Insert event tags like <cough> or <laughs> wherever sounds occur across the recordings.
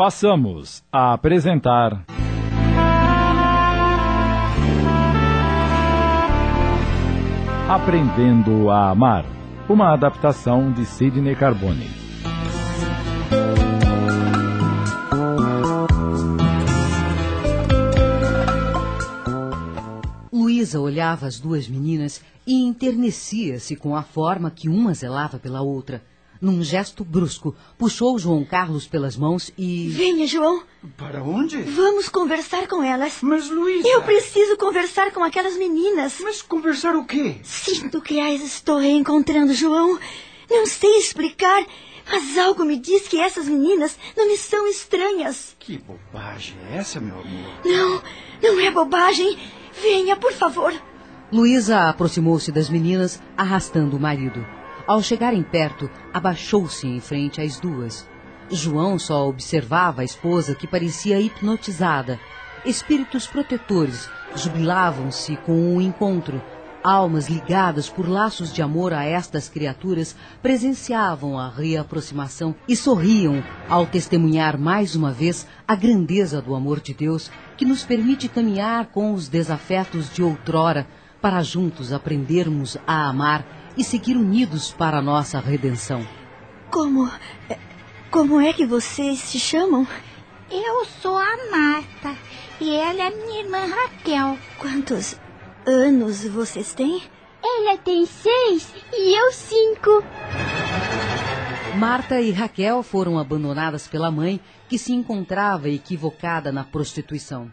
passamos a apresentar. Aprendendo a Amar, uma adaptação de Sidney Carbone. Luísa olhava as duas meninas e enternecia-se com a forma que uma zelava pela outra. Num gesto brusco, puxou João Carlos pelas mãos e. Venha, João. Para onde? Vamos conversar com elas. Mas, Luísa... Eu preciso conversar com aquelas meninas. Mas conversar o quê? Sinto que as estou reencontrando, João. Não sei explicar, mas algo me diz que essas meninas não me são estranhas. Que bobagem é essa, meu amor? Não, não é bobagem. Venha, por favor. Luísa aproximou-se das meninas, arrastando o marido. Ao chegarem perto, abaixou-se em frente às duas. João só observava a esposa que parecia hipnotizada. Espíritos protetores jubilavam-se com o encontro. Almas ligadas por laços de amor a estas criaturas presenciavam a reaproximação e sorriam ao testemunhar mais uma vez a grandeza do amor de Deus que nos permite caminhar com os desafetos de outrora para juntos aprendermos a amar e seguir unidos para a nossa redenção. Como. Como é que vocês se chamam? Eu sou a Marta e ela é minha irmã Raquel. Quantos anos vocês têm? Ela tem seis e eu cinco. Marta e Raquel foram abandonadas pela mãe, que se encontrava equivocada na prostituição.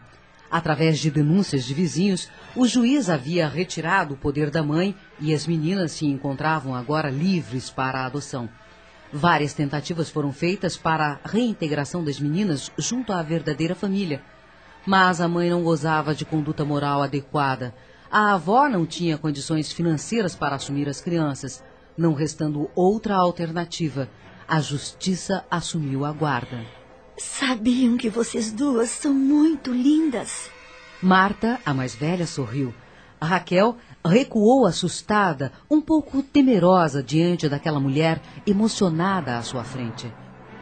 Através de denúncias de vizinhos, o juiz havia retirado o poder da mãe e as meninas se encontravam agora livres para a adoção. Várias tentativas foram feitas para a reintegração das meninas junto à verdadeira família. Mas a mãe não gozava de conduta moral adequada. A avó não tinha condições financeiras para assumir as crianças. Não restando outra alternativa, a justiça assumiu a guarda. Sabiam que vocês duas são muito lindas. Marta, a mais velha, sorriu. A Raquel recuou assustada, um pouco temerosa diante daquela mulher emocionada à sua frente.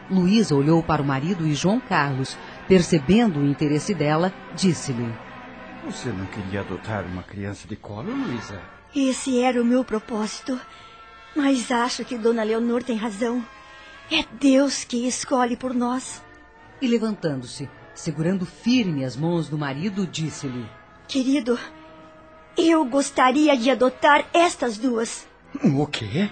Luísa olhou para o marido e João Carlos, percebendo o interesse dela, disse-lhe: Você não queria adotar uma criança de colo, Luísa? Esse era o meu propósito. Mas acho que Dona Leonor tem razão. É Deus que escolhe por nós. E levantando-se, segurando firme as mãos do marido, disse-lhe: Querido, eu gostaria de adotar estas duas. O quê?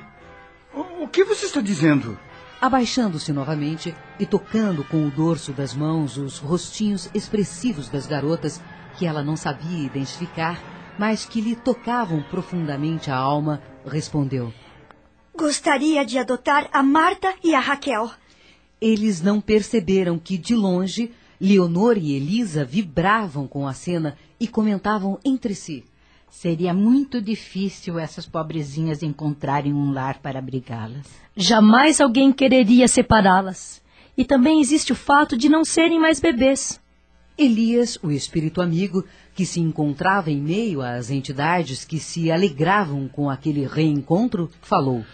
O que você está dizendo? Abaixando-se novamente e tocando com o dorso das mãos os rostinhos expressivos das garotas que ela não sabia identificar, mas que lhe tocavam profundamente a alma, respondeu: Gostaria de adotar a Marta e a Raquel. Eles não perceberam que, de longe, Leonor e Elisa vibravam com a cena e comentavam entre si. Seria muito difícil essas pobrezinhas encontrarem um lar para abrigá-las. Jamais alguém quereria separá-las. E também existe o fato de não serem mais bebês. Elias, o espírito amigo, que se encontrava em meio às entidades que se alegravam com aquele reencontro, falou: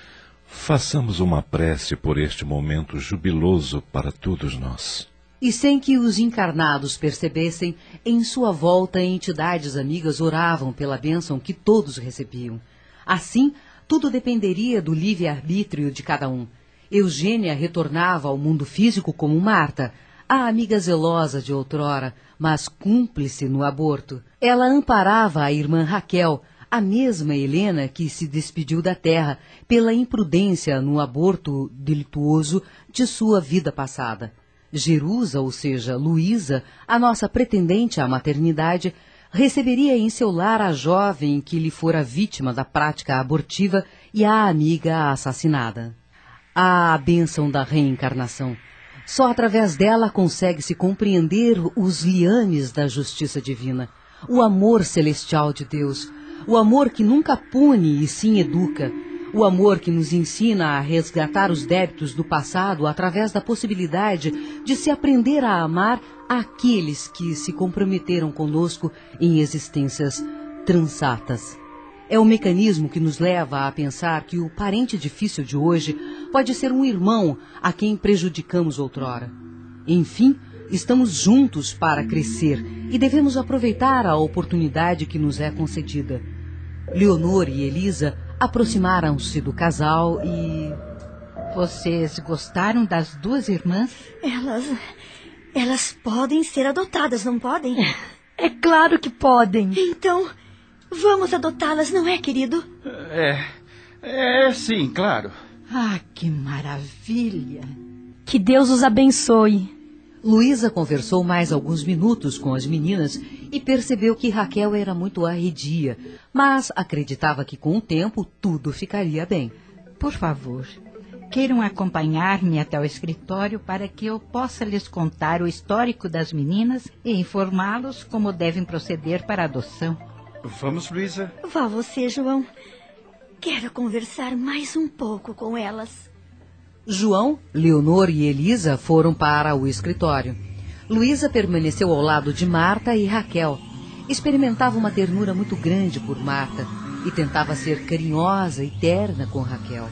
Façamos uma prece por este momento jubiloso para todos nós. E sem que os encarnados percebessem, em sua volta entidades amigas oravam pela bênção que todos recebiam. Assim, tudo dependeria do livre-arbítrio de cada um. Eugênia retornava ao mundo físico como Marta, a amiga zelosa de outrora, mas cúmplice no aborto. Ela amparava a irmã Raquel, a mesma Helena que se despediu da terra pela imprudência no aborto delituoso de sua vida passada. Jerusa, ou seja, Luísa, a nossa pretendente à maternidade, receberia em seu lar a jovem que lhe fora vítima da prática abortiva e a amiga assassinada. A bênção da reencarnação! Só através dela consegue-se compreender os liames da justiça divina, o amor celestial de Deus, o amor que nunca pune e sim educa, o amor que nos ensina a resgatar os débitos do passado através da possibilidade de se aprender a amar aqueles que se comprometeram conosco em existências transatas. É o mecanismo que nos leva a pensar que o parente difícil de hoje pode ser um irmão a quem prejudicamos outrora. Enfim, estamos juntos para crescer e devemos aproveitar a oportunidade que nos é concedida. Leonor e Elisa aproximaram-se do casal e. Vocês gostaram das duas irmãs? Elas. Elas podem ser adotadas, não podem? <laughs> É claro que podem. Então, vamos adotá-las, não é, querido? É. É, sim, claro. Ah, que maravilha! Que Deus os abençoe. Luísa conversou mais alguns minutos com as meninas e percebeu que Raquel era muito arredia, mas acreditava que com o tempo tudo ficaria bem. Por favor, queiram acompanhar-me até o escritório para que eu possa lhes contar o histórico das meninas e informá-los como devem proceder para a adoção. Vamos, Luísa? Vá você, João. Quero conversar mais um pouco com elas. João, Leonor e Elisa foram para o escritório. Luísa permaneceu ao lado de Marta e Raquel. Experimentava uma ternura muito grande por Marta e tentava ser carinhosa e terna com Raquel.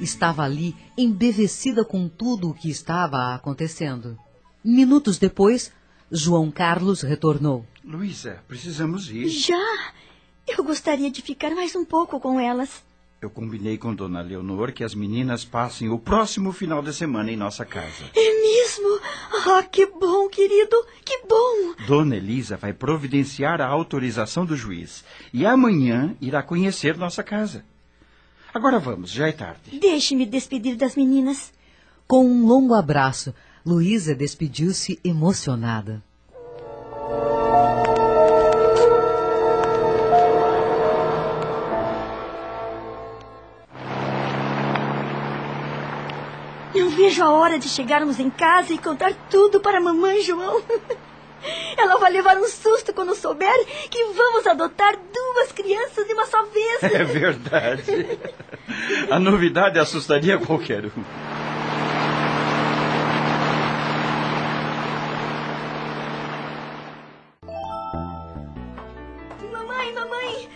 Estava ali embevecida com tudo o que estava acontecendo. Minutos depois, João Carlos retornou. Luísa, precisamos ir. Já? Eu gostaria de ficar mais um pouco com elas. Eu combinei com Dona Leonor que as meninas passem o próximo final de semana em nossa casa. É mesmo? Ah, que bom, querido, que bom. Dona Elisa vai providenciar a autorização do juiz e amanhã irá conhecer nossa casa. Agora vamos, já é tarde. Deixe-me despedir das meninas. Com um longo abraço, Luísa despediu-se emocionada. Vejo a hora de chegarmos em casa e contar tudo para a mamãe João. <laughs> Ela vai levar um susto quando souber que vamos adotar duas crianças de uma só vez. <laughs> É verdade. A novidade assustaria qualquer um. Mamãe, mamãe,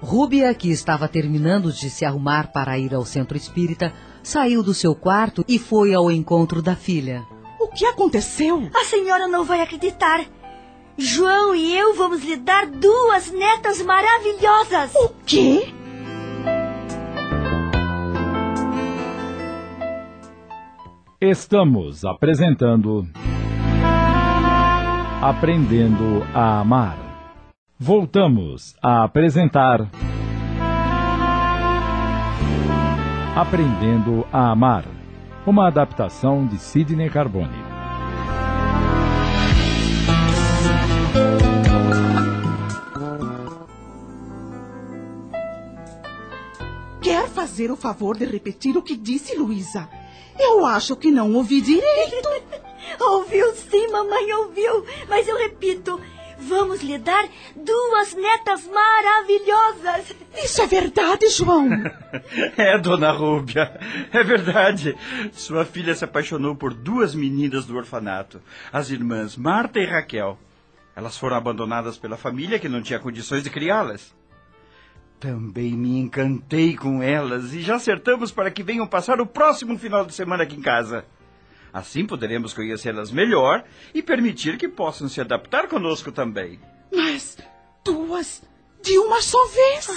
Rúbia, que estava terminando de se arrumar para ir ao centro espírita, saiu do seu quarto e foi ao encontro da filha. O que aconteceu? a senhora não vai acreditar. João e eu vamos lhe dar duas netas maravilhosas. O quê? Estamos apresentando Aprendendo a Amar. Voltamos a apresentar Aprendendo a Amar, uma adaptação de Sidney Carbone. Quer fazer o favor de repetir o que disse Luísa? Eu acho que não ouvi direito. <laughs> Ouviu sim, mamãe ouviu. Mas eu repito, vamos lhe dar duas netas maravilhosas. Isso é verdade, João? <laughs> É, dona Rúbia, é verdade. Sua filha se apaixonou por duas meninas do orfanato, as irmãs Marta e Raquel. Elas foram abandonadas pela família que não tinha condições de criá-las. Também me encantei com elas e já acertamos para que venham passar o próximo final de semana aqui em casa. Assim poderemos conhecê-las melhor e permitir que possam se adaptar conosco também. Mas duas de uma só vez?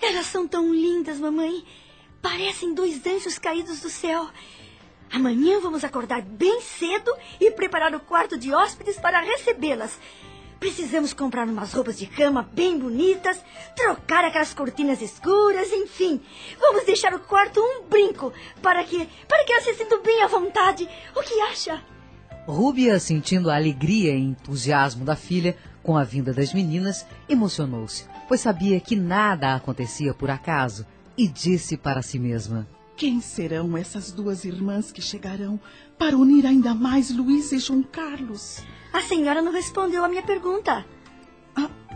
Elas são tão lindas, mamãe. Parecem dois anjos caídos do céu. Amanhã vamos acordar bem cedo e preparar o quarto de hóspedes para recebê-las. Precisamos comprar umas roupas de cama bem bonitas, trocar aquelas cortinas escuras, enfim. Vamos deixar o quarto um brinco para que para que elas se sintam bem à vontade. O que acha? Rúbia, sentindo a alegria e entusiasmo da filha com a vinda das meninas, emocionou-se, pois sabia que nada acontecia por acaso, e disse para si mesma: Quem serão essas duas irmãs que chegarão para unir ainda mais Luísa e João Carlos? A senhora não respondeu à minha pergunta.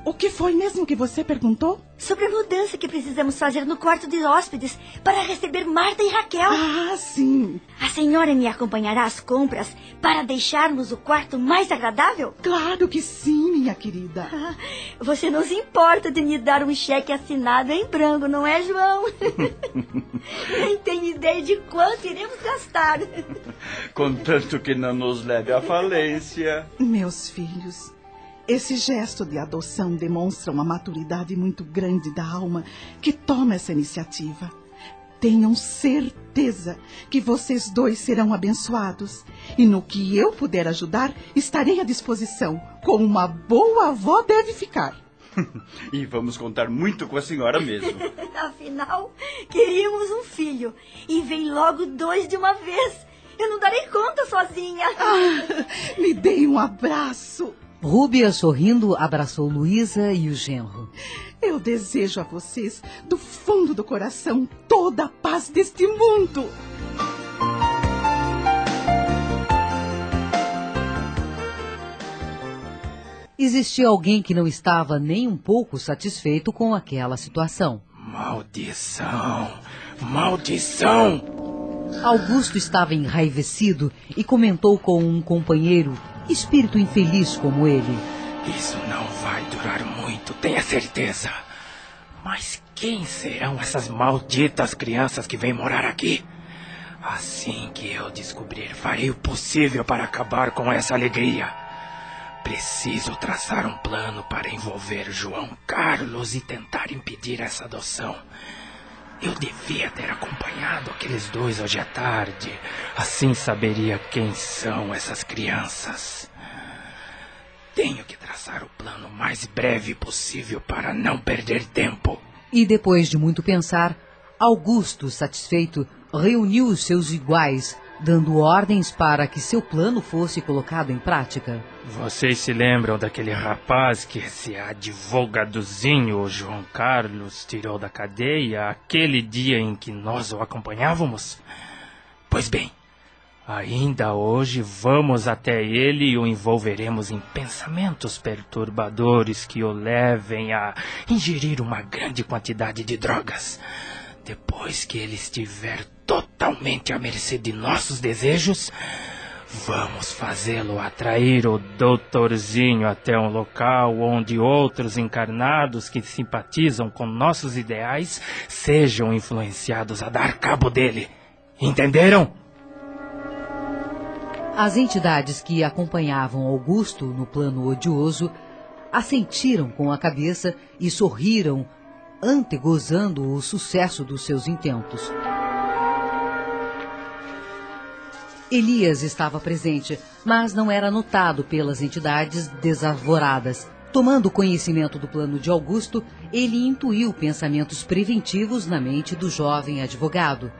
O que foi mesmo que você perguntou? Sobre a mudança que precisamos fazer no quarto de hóspedes para receber Marta e Raquel. Ah, sim. A senhora me acompanhará às compras para deixarmos o quarto mais agradável? Claro que sim, minha querida. Ah, você não se importa de me dar um cheque assinado em branco, não é, João? <laughs> Nem tenho ideia de quanto iremos gastar. Contanto que não nos leve à falência. Meus filhos, esse gesto de adoção demonstra uma maturidade muito grande da alma que toma essa iniciativa. Tenham certeza que vocês dois serão abençoados. E no que eu puder ajudar, estarei à disposição, como uma boa avó deve ficar. <laughs> e vamos contar muito com a senhora mesmo. <laughs> Afinal, queríamos um filho. E vem logo dois de uma vez. Eu não darei conta sozinha. Ah, me dei um abraço. Rúbia, sorrindo, abraçou Luísa e o genro. Eu desejo a vocês, do fundo do coração, toda a paz deste mundo. Existia alguém que não estava nem um pouco satisfeito com aquela situação. Maldição! Maldição! Augusto estava enraivecido e comentou com um companheiro espírito infeliz como ele. Isso não vai durar muito, tenha certeza. Mas quem serão essas malditas crianças que vêm morar aqui? Assim que eu descobrir, farei o possível para acabar com essa alegria. Preciso traçar um plano para envolver João Carlos e tentar impedir essa adoção. Eu devia ter acompanhado aqueles dois hoje à tarde. Assim saberia quem são essas crianças. Tenho que traçar o plano mais breve possível para não perder tempo. E depois de muito pensar, Augusto, satisfeito, reuniu os seus iguais, dando ordens para que seu plano fosse colocado em prática. Vocês se lembram daquele rapaz que esse advogadozinho João Carlos tirou da cadeia aquele dia em que nós o acompanhávamos? Pois bem, ainda hoje vamos até ele e o envolveremos em pensamentos perturbadores que o levem a ingerir uma grande quantidade de drogas. Depois que ele estiver totalmente à mercê de nossos desejos, vamos fazê-lo atrair o doutorzinho até um local onde outros encarnados que simpatizam com nossos ideais sejam influenciados a dar cabo dele. Entenderam? As entidades que acompanhavam Augusto no plano odioso assentiram com a cabeça e sorriram, antegozando o sucesso dos seus intentos. Elias estava presente, mas não era notado pelas entidades desavoradas. Tomando conhecimento do plano de Augusto, ele intuiu pensamentos preventivos na mente do jovem advogado.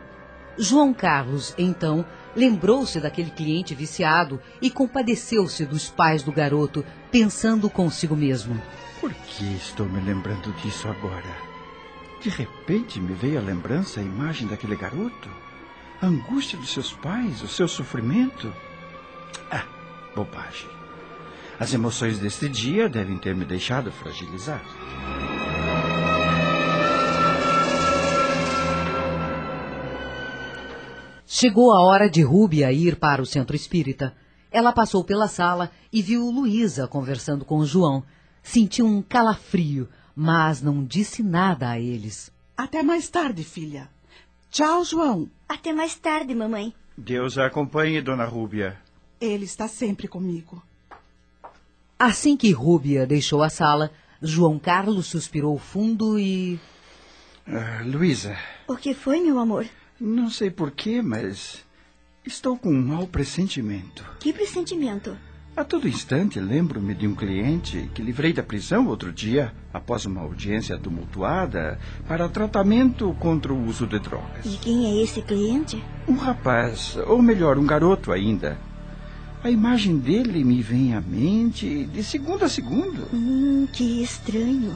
João Carlos, então, lembrou-se daquele cliente viciado e compadeceu-se dos pais do garoto, pensando consigo mesmo: Por que estou me lembrando disso agora? De repente me veio a lembrança, a imagem daquele garoto. A angústia dos seus pais, o seu sofrimento. Ah, bobagem. As emoções deste dia devem ter me deixado fragilizado. Chegou a hora de Rúbia ir para o centro espírita. Ela passou pela sala e viu Luísa conversando com João. Sentiu um calafrio, mas não disse nada a eles. Até mais tarde, filha. Tchau, João. Até mais tarde, mamãe. Deus a acompanhe, dona Rúbia. Ele está sempre comigo. Assim que Rúbia deixou a sala, João Carlos suspirou fundo e. Uh, Luísa. O que foi, meu amor? Não sei porquê, mas estou com um mau pressentimento. Que pressentimento? A todo instante lembro-me de um cliente que livrei da prisão outro dia, após uma audiência tumultuada, para tratamento contra o uso de drogas. E quem é esse cliente? Um rapaz, ou melhor, um garoto ainda. A imagem dele me vem à mente de segundo a segundo. Hum, que estranho.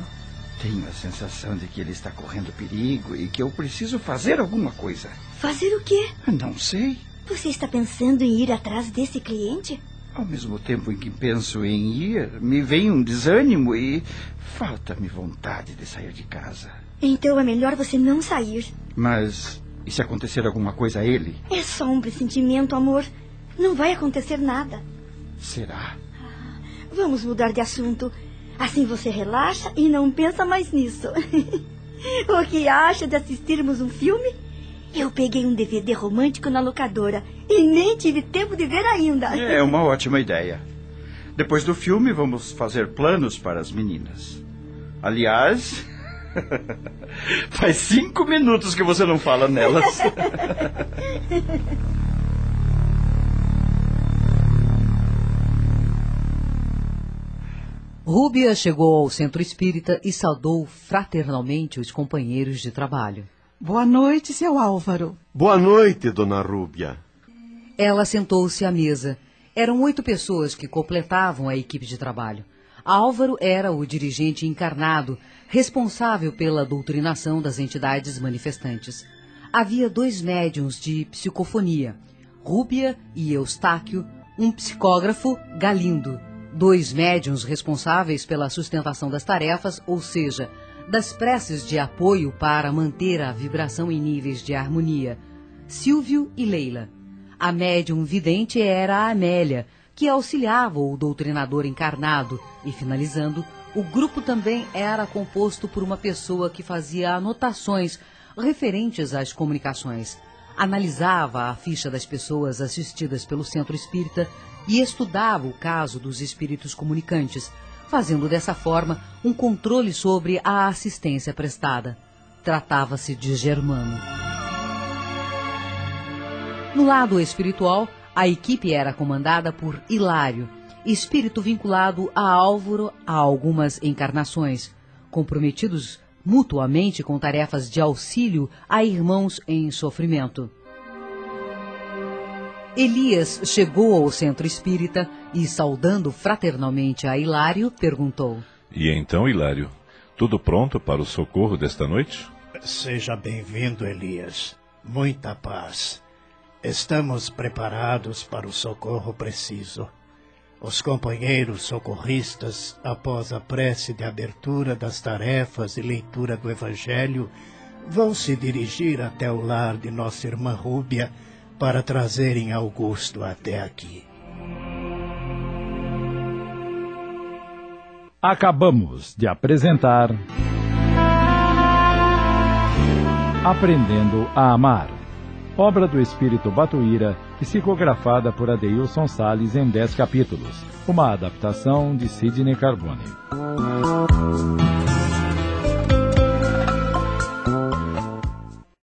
Tenho a sensação de que ele está correndo perigo e que eu preciso fazer alguma coisa. Fazer o quê? Não sei. Você está pensando em ir atrás desse cliente? Ao mesmo tempo em que penso em ir, me vem um desânimo e falta-me vontade de sair de casa. Então é melhor você não sair. Mas e se acontecer alguma coisa a ele? É só um pressentimento, amor. Não vai acontecer nada. Será? Vamos mudar de assunto. Assim você relaxa e não pensa mais nisso. <laughs> o que acha de assistirmos um filme? Eu peguei um DVD romântico na locadora e nem tive tempo de ver ainda. É uma ótima ideia. Depois do filme, vamos fazer planos para as meninas. Aliás, <laughs> faz cinco minutos que você não fala nelas. <laughs> Rúbia chegou ao centro espírita e saudou fraternalmente os companheiros de trabalho. Boa noite, seu Álvaro. Boa noite, dona Rúbia. Ela sentou-se à mesa. Eram oito pessoas que completavam a equipe de trabalho. Álvaro era o dirigente encarnado, responsável pela doutrinação das entidades manifestantes. Havia dois médiums de psicofonia, Rúbia e Eustáquio, um psicógrafo, Galindo, dois médiums responsáveis pela sustentação das tarefas, ou seja, das preces de apoio para manter a vibração em níveis de harmonia, Silvio e Leila. A médium vidente era a Amélia, que auxiliava o doutrinador encarnado, e finalizando, o grupo também era composto por uma pessoa que fazia anotações referentes às comunicações, analisava a ficha das pessoas assistidas pelo centro espírita e estudava o caso dos espíritos comunicantes, fazendo dessa forma um controle sobre a assistência prestada. Tratava-se de Germano. No lado espiritual, a equipe era comandada por Hilário, espírito vinculado a Álvaro há algumas encarnações, comprometidos mutuamente com tarefas de auxílio a irmãos em sofrimento. Elias chegou ao centro espírita e, saudando fraternalmente a Hilário, perguntou: E então, Hilário, tudo pronto para o socorro desta noite? Seja bem-vindo, Elias. Muita paz. Estamos preparados para o socorro preciso. Os companheiros socorristas, após a prece de abertura das tarefas e leitura do Evangelho, vão se dirigir até o lar de nossa irmã Rúbia para trazerem Augusto até aqui. Acabamos de apresentar. Aprendendo a Amar. Obra do Espírito Batuíra, psicografada por Adeilson Sales em 10 capítulos. Uma adaptação de Sidney Carbone.